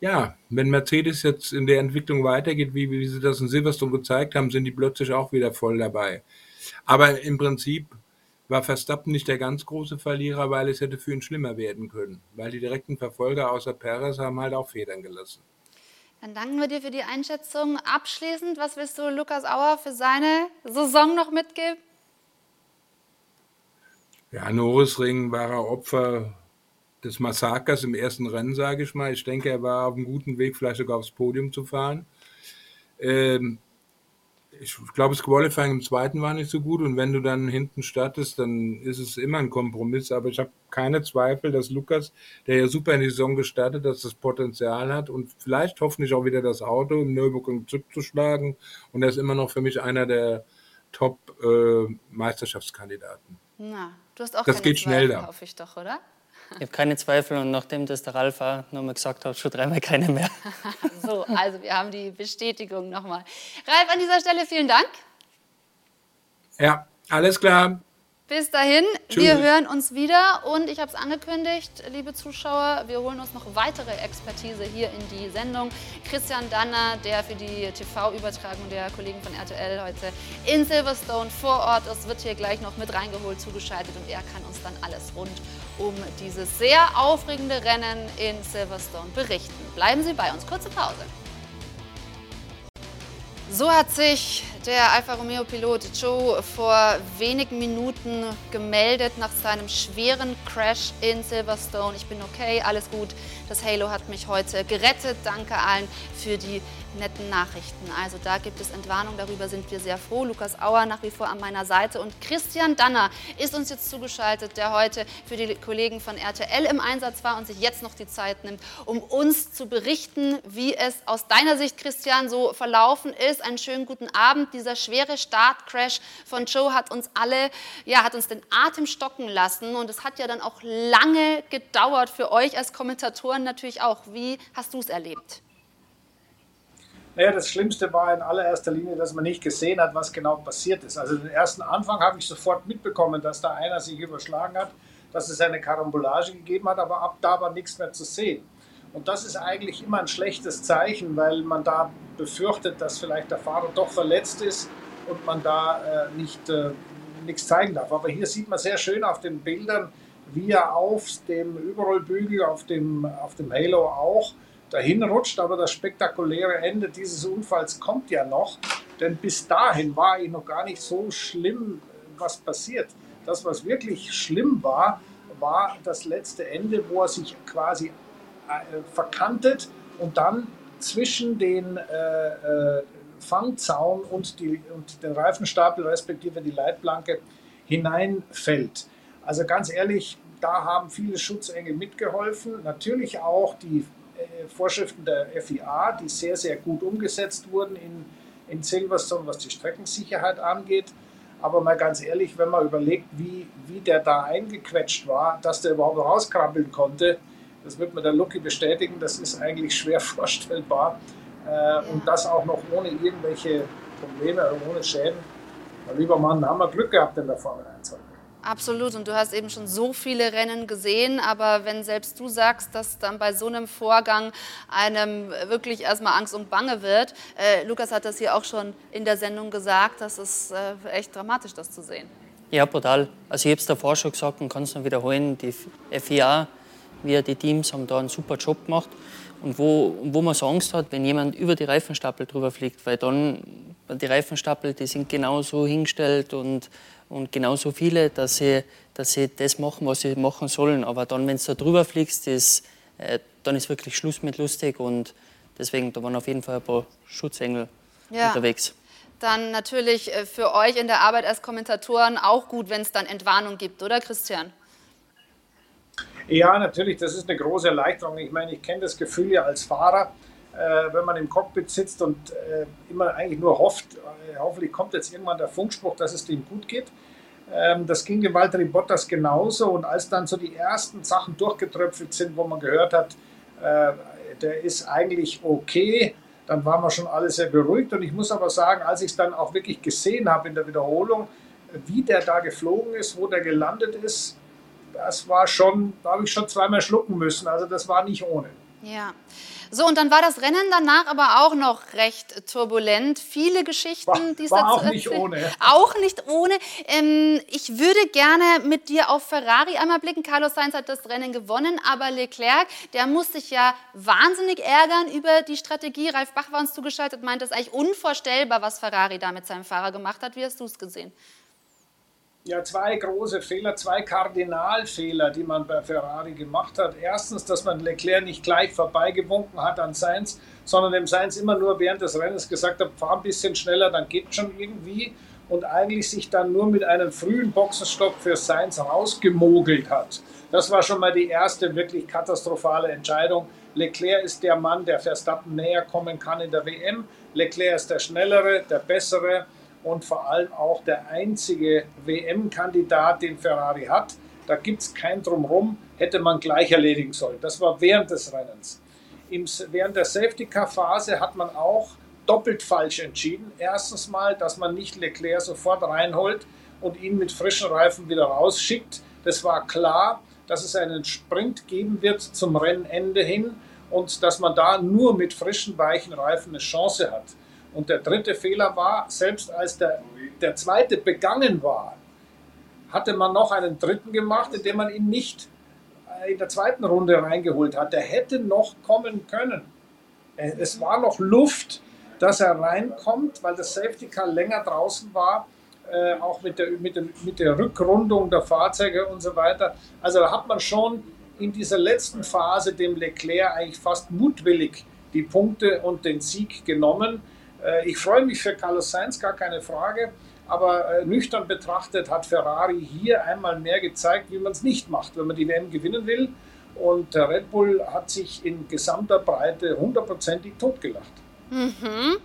ja, wenn Mercedes jetzt in der Entwicklung weitergeht, wie, wie sie das in Silverstone gezeigt haben, sind die plötzlich auch wieder voll dabei. Aber im Prinzip war Verstappen nicht der ganz große Verlierer, weil es hätte für ihn schlimmer werden können. Weil die direkten Verfolger außer Perez haben halt auch Federn gelassen. Dann danken wir dir für die Einschätzung. Abschließend, was willst du Lukas Auer für seine Saison noch mitgeben? Ja, Norrisring war er Opfer des Massakers im ersten Rennen, sage ich mal. Ich denke, er war auf einem guten Weg, vielleicht sogar aufs Podium zu fahren. Ähm, ich glaube, das Qualifying im zweiten war nicht so gut und wenn du dann hinten startest, dann ist es immer ein Kompromiss. Aber ich habe keine Zweifel, dass Lukas, der ja super in die Saison gestartet, dass das Potenzial hat und vielleicht hoffentlich auch wieder das Auto im Nürburgring zurückzuschlagen. Und er ist immer noch für mich einer der Top-Meisterschaftskandidaten. Äh, Na, du hast auch das geht Zweifel, schnell da. hoffe ich doch, oder? Ich habe keine Zweifel und nachdem das der Ralf auch nochmal gesagt hat, schon dreimal keine mehr. so, also wir haben die Bestätigung nochmal. Ralf, an dieser Stelle vielen Dank. Ja, alles klar. Bis dahin, Tschüss. wir hören uns wieder und ich habe es angekündigt, liebe Zuschauer, wir holen uns noch weitere Expertise hier in die Sendung. Christian Danner, der für die TV-Übertragung der Kollegen von RTL heute in Silverstone vor Ort ist, wird hier gleich noch mit reingeholt, zugeschaltet und er kann uns dann alles rund um dieses sehr aufregende Rennen in Silverstone berichten. Bleiben Sie bei uns, kurze Pause. So hat sich der Alfa Romeo Pilot Joe vor wenigen Minuten gemeldet nach seinem schweren Crash in Silverstone. Ich bin okay, alles gut. Das Halo hat mich heute gerettet. Danke allen für die netten Nachrichten. Also da gibt es Entwarnung, darüber sind wir sehr froh. Lukas Auer nach wie vor an meiner Seite und Christian Danner ist uns jetzt zugeschaltet, der heute für die Kollegen von RTL im Einsatz war und sich jetzt noch die Zeit nimmt, um uns zu berichten, wie es aus deiner Sicht, Christian, so verlaufen ist. Einen schönen guten Abend. Dieser schwere Startcrash von Joe hat uns alle, ja, hat uns den Atem stocken lassen und es hat ja dann auch lange gedauert für euch als Kommentatoren natürlich auch. Wie hast du es erlebt? Naja, das Schlimmste war in allererster Linie, dass man nicht gesehen hat, was genau passiert ist. Also den ersten Anfang habe ich sofort mitbekommen, dass da einer sich überschlagen hat, dass es eine Karambolage gegeben hat, aber ab da war nichts mehr zu sehen. Und das ist eigentlich immer ein schlechtes Zeichen, weil man da befürchtet, dass vielleicht der Fahrer doch verletzt ist und man da äh, nicht äh, nichts zeigen darf. Aber hier sieht man sehr schön auf den Bildern, wie er auf dem Überrollbügel, auf dem, auf dem Halo auch, dahin rutscht. Aber das spektakuläre Ende dieses Unfalls kommt ja noch. Denn bis dahin war ich noch gar nicht so schlimm, was passiert. Das, was wirklich schlimm war, war das letzte Ende, wo er sich quasi verkantet und dann zwischen den äh, äh, Fangzaun und, die, und den Reifenstapel respektive die Leitplanke hineinfällt. Also ganz ehrlich, da haben viele Schutzengel mitgeholfen. Natürlich auch die äh, Vorschriften der FIA, die sehr, sehr gut umgesetzt wurden in, in Silverstone, was die Streckensicherheit angeht. Aber mal ganz ehrlich, wenn man überlegt, wie, wie der da eingequetscht war, dass der überhaupt rauskrabbeln konnte, das wird mir der Lucky bestätigen, das ist eigentlich schwer vorstellbar. Äh, und das auch noch ohne irgendwelche Probleme oder ohne Schäden. Mein lieber Mann, haben wir Glück gehabt in der Formel 1 heute. Absolut. Und du hast eben schon so viele Rennen gesehen. Aber wenn selbst du sagst, dass dann bei so einem Vorgang einem wirklich erstmal Angst und Bange wird, äh, Lukas hat das hier auch schon in der Sendung gesagt, das ist äh, echt dramatisch, das zu sehen. Ja, brutal. Also ich habe es davor schon gesagt und kann es noch wiederholen. Die FIA, wir, die Teams, haben da einen super Job gemacht. Und wo, wo man so Angst hat, wenn jemand über die Reifenstapel drüber fliegt, weil dann die Reifenstapel, die sind genauso hingestellt und, und genauso viele, dass sie, dass sie das machen, was sie machen sollen. Aber dann, wenn du da drüber fliegst, das, äh, dann ist wirklich Schluss mit lustig und deswegen, da waren auf jeden Fall ein paar Schutzengel ja. unterwegs. Dann natürlich äh, für euch in der Arbeit als Kommentatoren auch gut, wenn es dann Entwarnung gibt, oder Christian? Ja, natürlich, das ist eine große Erleichterung. Ich meine, ich kenne das Gefühl ja als Fahrer, äh, wenn man im Cockpit sitzt und äh, immer eigentlich nur hofft, äh, hoffentlich kommt jetzt irgendwann der Funkspruch, dass es dem gut geht. Ähm, das ging dem Walter Bottas genauso und als dann so die ersten Sachen durchgetröpfelt sind, wo man gehört hat, äh, der ist eigentlich okay, dann war man schon alle sehr beruhigt und ich muss aber sagen, als ich es dann auch wirklich gesehen habe in der Wiederholung, wie der da geflogen ist, wo der gelandet ist, das war schon, da habe ich schon zweimal schlucken müssen. Also das war nicht ohne. Ja. So, und dann war das Rennen danach aber auch noch recht turbulent. Viele Geschichten, die es dazu auch nicht ohne. Auch nicht ohne. Ähm, ich würde gerne mit dir auf Ferrari einmal blicken. Carlos Sainz hat das Rennen gewonnen, aber Leclerc, der muss sich ja wahnsinnig ärgern über die Strategie. Ralf Bach war uns zugeschaltet, meint, es eigentlich unvorstellbar, was Ferrari da mit seinem Fahrer gemacht hat. Wie hast du es gesehen? Ja, zwei große Fehler, zwei Kardinalfehler, die man bei Ferrari gemacht hat. Erstens, dass man Leclerc nicht gleich vorbeigewunken hat an Sainz, sondern dem Sainz immer nur während des Rennens gesagt hat, fahr ein bisschen schneller, dann geht schon irgendwie. Und eigentlich sich dann nur mit einem frühen Boxenstopp für Sainz rausgemogelt hat. Das war schon mal die erste wirklich katastrophale Entscheidung. Leclerc ist der Mann, der Verstappen näher kommen kann in der WM. Leclerc ist der Schnellere, der Bessere und vor allem auch der einzige WM-Kandidat, den Ferrari hat. Da gibt es kein Drumherum, hätte man gleich erledigen sollen. Das war während des Rennens. Im, während der Safety-Car-Phase hat man auch doppelt falsch entschieden. Erstens mal, dass man nicht Leclerc sofort reinholt und ihn mit frischen Reifen wieder rausschickt. Das war klar, dass es einen Sprint geben wird zum Rennende hin und dass man da nur mit frischen, weichen Reifen eine Chance hat. Und der dritte Fehler war, selbst als der, der zweite begangen war, hatte man noch einen dritten gemacht, indem man ihn nicht in der zweiten Runde reingeholt hat. Der hätte noch kommen können. Es war noch Luft, dass er reinkommt, weil das Safety Car länger draußen war, äh, auch mit der, mit, der, mit der Rückrundung der Fahrzeuge und so weiter. Also da hat man schon in dieser letzten Phase dem Leclerc eigentlich fast mutwillig die Punkte und den Sieg genommen. Äh, ich freue mich für Carlos Sainz, gar keine Frage. Aber äh, nüchtern betrachtet hat Ferrari hier einmal mehr gezeigt, wie man es nicht macht, wenn man die WM gewinnen will. Und der Red Bull hat sich in gesamter Breite hundertprozentig totgelacht. Mhm.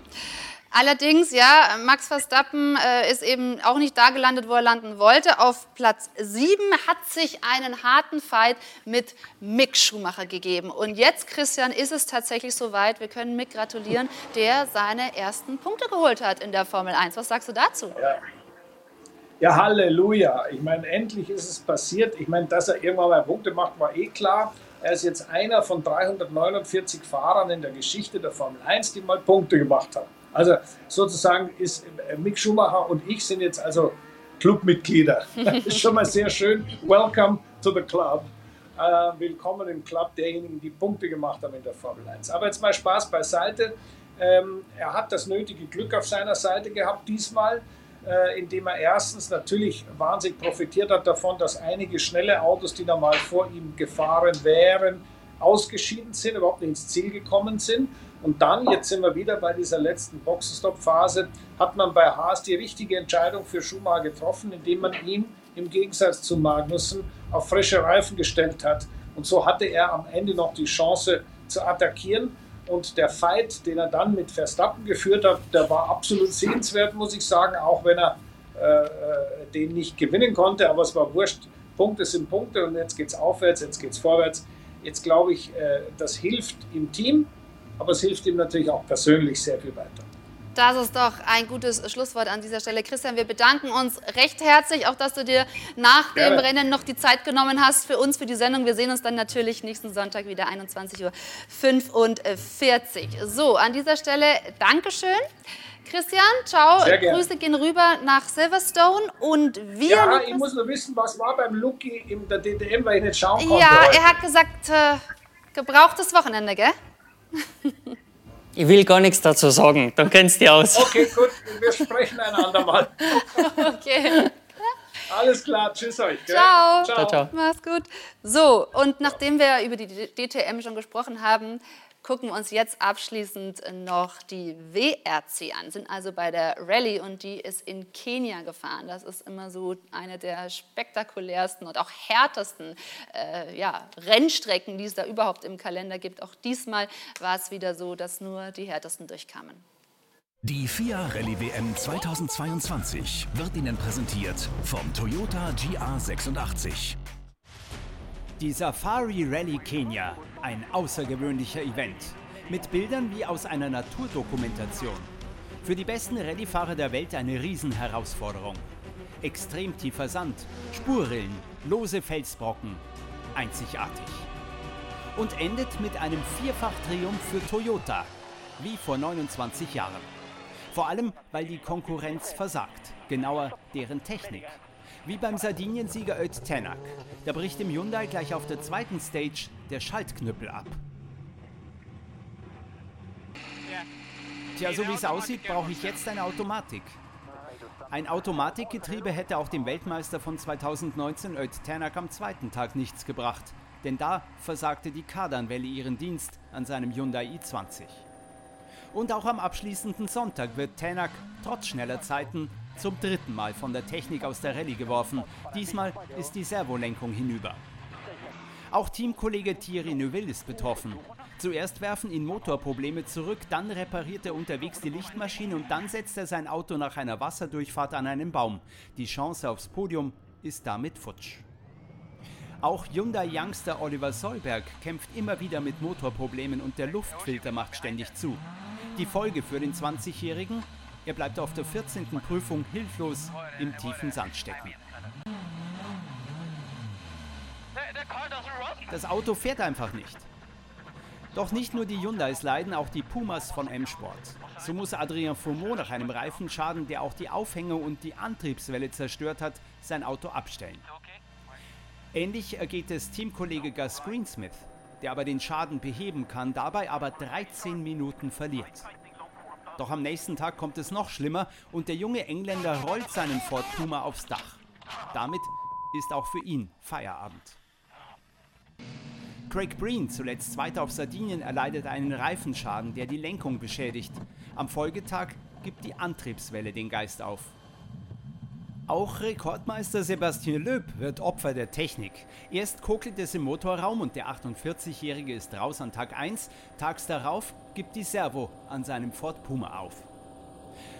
Allerdings, ja, Max Verstappen äh, ist eben auch nicht da gelandet, wo er landen wollte. Auf Platz 7 hat sich einen harten Fight mit Mick Schumacher gegeben. Und jetzt, Christian, ist es tatsächlich soweit. Wir können Mick gratulieren, der seine ersten Punkte geholt hat in der Formel 1. Was sagst du dazu? Ja. Ja, Halleluja. Ich meine, endlich ist es passiert. Ich meine, dass er irgendwann mal Punkte macht, war eh klar. Er ist jetzt einer von 349 Fahrern in der Geschichte der Formel 1, die mal Punkte gemacht haben. Also sozusagen ist Mick Schumacher und ich sind jetzt also Clubmitglieder. Das ist schon mal sehr schön. Welcome to the club. äh, willkommen im Club derjenigen, die Punkte gemacht haben in der Formel 1. Aber jetzt mal Spaß beiseite. Ähm, er hat das nötige Glück auf seiner Seite gehabt diesmal, äh, indem er erstens natürlich wahnsinnig profitiert hat davon, dass einige schnelle Autos, die normal vor ihm gefahren wären, ausgeschieden sind, überhaupt nicht ins Ziel gekommen sind. Und dann, jetzt sind wir wieder bei dieser letzten Boxenstopp-Phase, hat man bei Haas die richtige Entscheidung für Schumacher getroffen, indem man ihn im Gegensatz zu Magnussen auf frische Reifen gestellt hat. Und so hatte er am Ende noch die Chance zu attackieren. Und der Fight, den er dann mit Verstappen geführt hat, der war absolut sehenswert, muss ich sagen, auch wenn er äh, äh den nicht gewinnen konnte. Aber es war wurscht. Punkte sind Punkte und jetzt geht es aufwärts, jetzt geht es vorwärts. Jetzt glaube ich, äh, das hilft im Team, aber es hilft ihm natürlich auch persönlich sehr viel weiter. Das ist doch ein gutes Schlusswort an dieser Stelle. Christian, wir bedanken uns recht herzlich, auch dass du dir nach dem Gerne. Rennen noch die Zeit genommen hast für uns, für die Sendung. Wir sehen uns dann natürlich nächsten Sonntag wieder 21.45 Uhr. So, an dieser Stelle Dankeschön. Christian, ciao. Grüße gehen rüber nach Silverstone und wir. Ja, ich muss nur wissen, was war beim Lucky in der DTM, weil ich nicht schauen konnte. Ja, er hat gesagt, äh, gebrauchtes Wochenende, gell? Ich will gar nichts dazu sagen, dann kennst du dich aus. Okay, gut, wir sprechen einander mal. okay. Alles klar, tschüss euch. Ciao. ciao. Ciao, ciao. Mach's gut. So, und nachdem wir über die DTM schon gesprochen haben, gucken wir uns jetzt abschließend noch die WRC an. Sind also bei der Rallye und die ist in Kenia gefahren. Das ist immer so eine der spektakulärsten und auch härtesten äh, ja, Rennstrecken, die es da überhaupt im Kalender gibt. Auch diesmal war es wieder so, dass nur die härtesten durchkamen. Die FIA Rallye WM 2022 wird Ihnen präsentiert vom Toyota GR86. Die Safari Rally Kenia, ein außergewöhnlicher Event. Mit Bildern wie aus einer Naturdokumentation. Für die besten Rallyefahrer der Welt eine Riesenherausforderung. Extrem tiefer Sand, Spurrillen, lose Felsbrocken. Einzigartig. Und endet mit einem Vierfach-Triumph für Toyota, wie vor 29 Jahren. Vor allem, weil die Konkurrenz versagt, genauer deren Technik. Wie beim Sardiniensieger Öt Tenak. Da bricht im Hyundai gleich auf der zweiten Stage der Schaltknüppel ab. Tja, so wie es aussieht, brauche ich jetzt eine Automatik. Ein Automatikgetriebe hätte auch dem Weltmeister von 2019 Öt Tenak am zweiten Tag nichts gebracht. Denn da versagte die Kardanwelle ihren Dienst an seinem Hyundai i20. Und auch am abschließenden Sonntag wird Tänak trotz schneller Zeiten zum dritten Mal von der Technik aus der Rallye geworfen. Diesmal ist die Servolenkung hinüber. Auch Teamkollege Thierry Neuville ist betroffen. Zuerst werfen ihn Motorprobleme zurück, dann repariert er unterwegs die Lichtmaschine und dann setzt er sein Auto nach einer Wasserdurchfahrt an einen Baum. Die Chance aufs Podium ist damit futsch. Auch Hyundai-Youngster Oliver Solberg kämpft immer wieder mit Motorproblemen und der Luftfilter macht ständig zu. Die Folge für den 20-Jährigen? Er bleibt auf der 14. Prüfung hilflos im tiefen Sand stecken. Das Auto fährt einfach nicht. Doch nicht nur die Hyundais leiden, auch die Pumas von M-Sport. So muss Adrien Fourmont nach einem Reifenschaden, der auch die Aufhängung und die Antriebswelle zerstört hat, sein Auto abstellen. Ähnlich ergeht es Teamkollege Gus Greensmith, der aber den Schaden beheben kann, dabei aber 13 Minuten verliert. Doch am nächsten Tag kommt es noch schlimmer und der junge Engländer rollt seinen Ford Puma aufs Dach. Damit ist auch für ihn Feierabend. Craig Breen, zuletzt Zweiter auf Sardinien, erleidet einen Reifenschaden, der die Lenkung beschädigt. Am Folgetag gibt die Antriebswelle den Geist auf. Auch Rekordmeister Sebastian Loeb wird Opfer der Technik. Erst kokelt es im Motorraum und der 48-Jährige ist raus an Tag 1. Tags darauf gibt die Servo an seinem Ford Puma auf.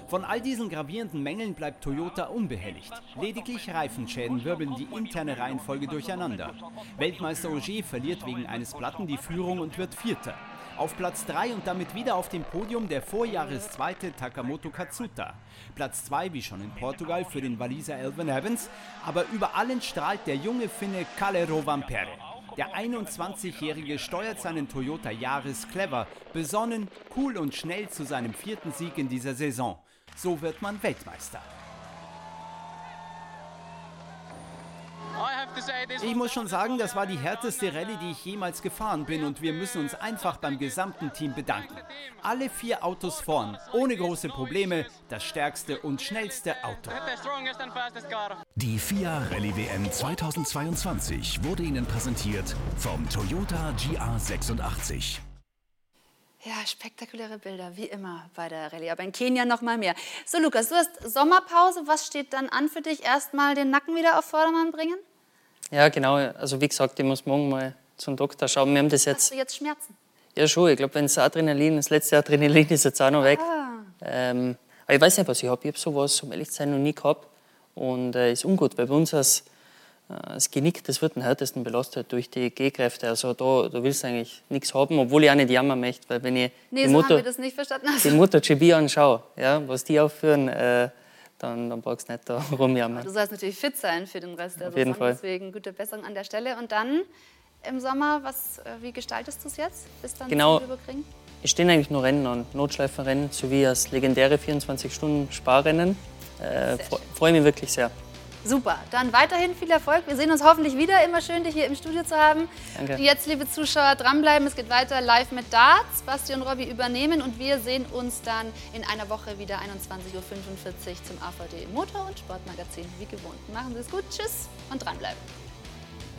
Von all diesen gravierenden Mängeln bleibt Toyota unbehelligt. Lediglich Reifenschäden wirbeln die interne Reihenfolge durcheinander. Weltmeister Ogier verliert wegen eines Platten die Führung und wird Vierter. Auf Platz 3 und damit wieder auf dem Podium der Vorjahreszweite Takamoto Katsuta. Platz 2 wie schon in Portugal für den Waliser Elvin Evans, aber über allen strahlt der junge Finne Kalle Rovanperä. Der 21-Jährige steuert seinen Toyota Yaris clever, besonnen, cool und schnell zu seinem vierten Sieg in dieser Saison. So wird man Weltmeister. Ich muss schon sagen, das war die härteste Rallye, die ich jemals gefahren bin und wir müssen uns einfach beim gesamten Team bedanken. Alle vier Autos vorn, ohne große Probleme, das stärkste und schnellste Auto. Die FIA Rallye WM 2022 wurde Ihnen präsentiert vom Toyota GR86. Ja, spektakuläre Bilder, wie immer bei der Rallye, aber in Kenia noch mal mehr. So, Lukas, du hast Sommerpause. Was steht dann an für dich? Erstmal den Nacken wieder auf Vordermann bringen? Ja, genau. Also wie gesagt, ich muss morgen mal zum Doktor schauen. Wir haben das jetzt. Hast du jetzt Schmerzen? Ja, schon. Ich glaube, wenn das Adrenalin, das letzte Adrenalin ist jetzt auch noch weg. Ah. Ähm, aber ich weiß nicht, was ich habe. Ich habe sowas, um ehrlich zu sein, noch nie gehabt. Und äh, ist ungut, weil bei uns äh, das Genick, das wird am härtesten belastet durch die G-Kräfte. Also da, da willst du eigentlich nichts haben, obwohl ich auch nicht jammern möchte, weil wenn ich Nee, die, so Motor, das nicht verstanden. die MotoGP anschaue, ja, was die aufführen, äh, dann, dann brauchst du nicht da rumjammern. Du sollst natürlich fit sein für den Rest der Auf jeden Fall. deswegen gute Besserung an der Stelle. Und dann im Sommer, was, äh, wie gestaltest du es jetzt? Bis dann Genau. Es stehen eigentlich nur Rennen an, Notschleifenrennen sowie das legendäre 24-Stunden-Sparrennen. Äh, fre- Freue mich wirklich sehr. Super, dann weiterhin viel Erfolg. Wir sehen uns hoffentlich wieder. Immer schön, dich hier im Studio zu haben. Danke. Jetzt, liebe Zuschauer, dranbleiben. Es geht weiter live mit Darts. Basti und Robby übernehmen und wir sehen uns dann in einer Woche wieder 21.45 Uhr zum AVD Motor- und Sportmagazin wie gewohnt. Machen Sie es gut, tschüss und dranbleiben.